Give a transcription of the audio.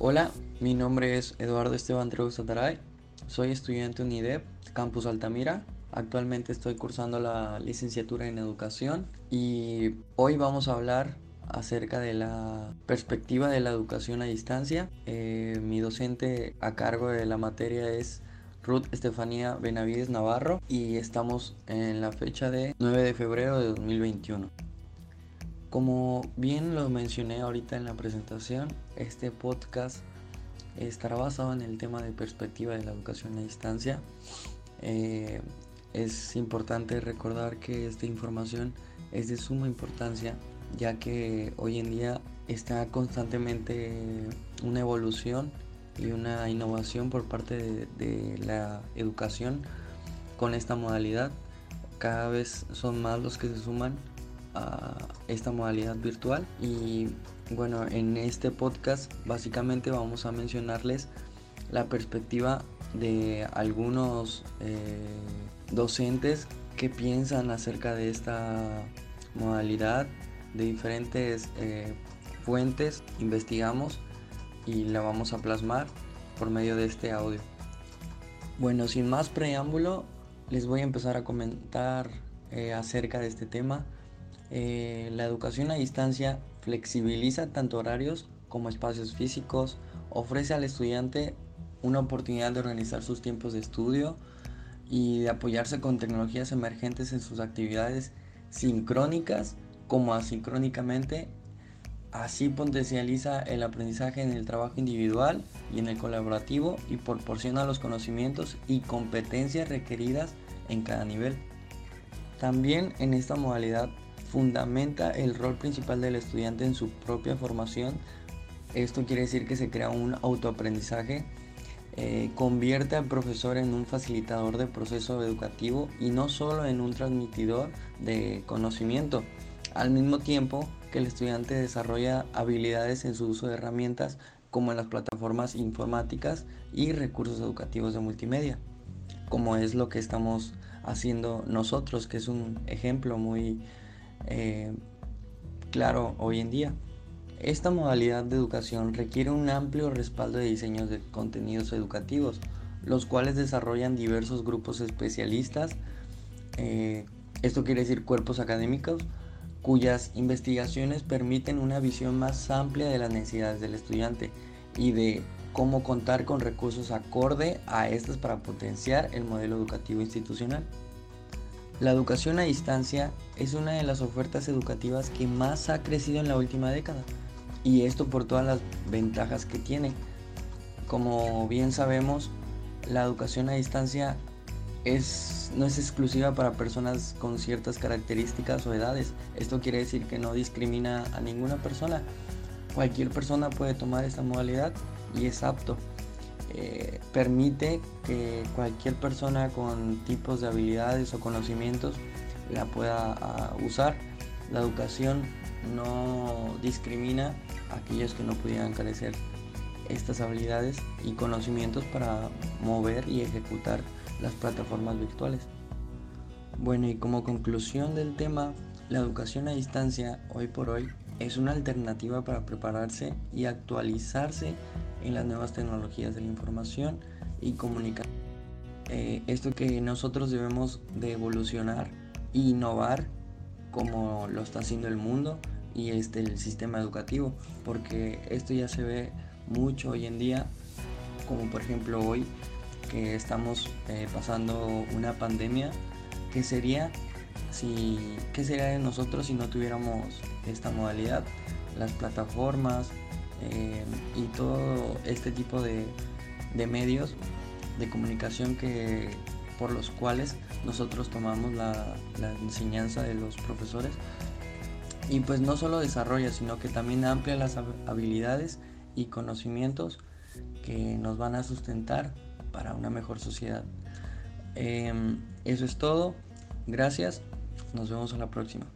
Hola, mi nombre es Eduardo Esteban Treus Ataray. Soy estudiante UNIDEP, Campus Altamira. Actualmente estoy cursando la licenciatura en educación y hoy vamos a hablar acerca de la perspectiva de la educación a distancia. Eh, mi docente a cargo de la materia es Ruth Estefanía Benavides Navarro y estamos en la fecha de 9 de febrero de 2021. Como bien lo mencioné ahorita en la presentación, este podcast estará basado en el tema de perspectiva de la educación a distancia. Eh, es importante recordar que esta información es de suma importancia ya que hoy en día está constantemente una evolución y una innovación por parte de, de la educación con esta modalidad. Cada vez son más los que se suman esta modalidad virtual. Y bueno en este podcast básicamente vamos a mencionarles la perspectiva de algunos eh, docentes que piensan acerca de esta modalidad. De diferentes eh, fuentes investigamos y la vamos a plasmar por medio de este audio. Bueno sin más preámbulo les voy a empezar a comentar eh, acerca de este tema eh, la educación a distancia flexibiliza tanto horarios como espacios físicos, ofrece al estudiante una oportunidad de organizar sus tiempos de estudio y de apoyarse con tecnologías emergentes en sus actividades sincrónicas como asincrónicamente. Así potencializa el aprendizaje en el trabajo individual y en el colaborativo y proporciona los conocimientos y competencias requeridas en cada nivel. También en esta modalidad fundamenta el rol principal del estudiante en su propia formación. Esto quiere decir que se crea un autoaprendizaje, eh, convierte al profesor en un facilitador de proceso educativo y no solo en un transmitidor de conocimiento. Al mismo tiempo que el estudiante desarrolla habilidades en su uso de herramientas como en las plataformas informáticas y recursos educativos de multimedia, como es lo que estamos haciendo nosotros, que es un ejemplo muy eh, claro hoy en día. Esta modalidad de educación requiere un amplio respaldo de diseños de contenidos educativos, los cuales desarrollan diversos grupos especialistas, eh, esto quiere decir cuerpos académicos, cuyas investigaciones permiten una visión más amplia de las necesidades del estudiante y de cómo contar con recursos acorde a estas para potenciar el modelo educativo institucional. La educación a distancia es una de las ofertas educativas que más ha crecido en la última década y esto por todas las ventajas que tiene. Como bien sabemos, la educación a distancia es, no es exclusiva para personas con ciertas características o edades. Esto quiere decir que no discrimina a ninguna persona. Cualquier persona puede tomar esta modalidad y es apto. Eh, permite que cualquier persona con tipos de habilidades o conocimientos la pueda ah, usar. La educación no discrimina a aquellos que no pudieran carecer estas habilidades y conocimientos para mover y ejecutar las plataformas virtuales. Bueno, y como conclusión del tema, la educación a distancia hoy por hoy es una alternativa para prepararse y actualizarse en las nuevas tecnologías de la información y comunicación. Eh, esto que nosotros debemos de evolucionar e innovar como lo está haciendo el mundo y este, el sistema educativo, porque esto ya se ve mucho hoy en día, como por ejemplo hoy que estamos eh, pasando una pandemia, ¿qué sería si qué sería de nosotros si no tuviéramos esta modalidad? Las plataformas, eh, y todo este tipo de, medios de comunicación que por los cuales nosotros tomamos la, enseñanza de los profesores. Y pues no solo desarrolla sino que también amplia las habilidades y conocimientos que nos van a sustentar para una mejor sociedad. Em, eso es todo. Gracias. Nos vemos en la próxima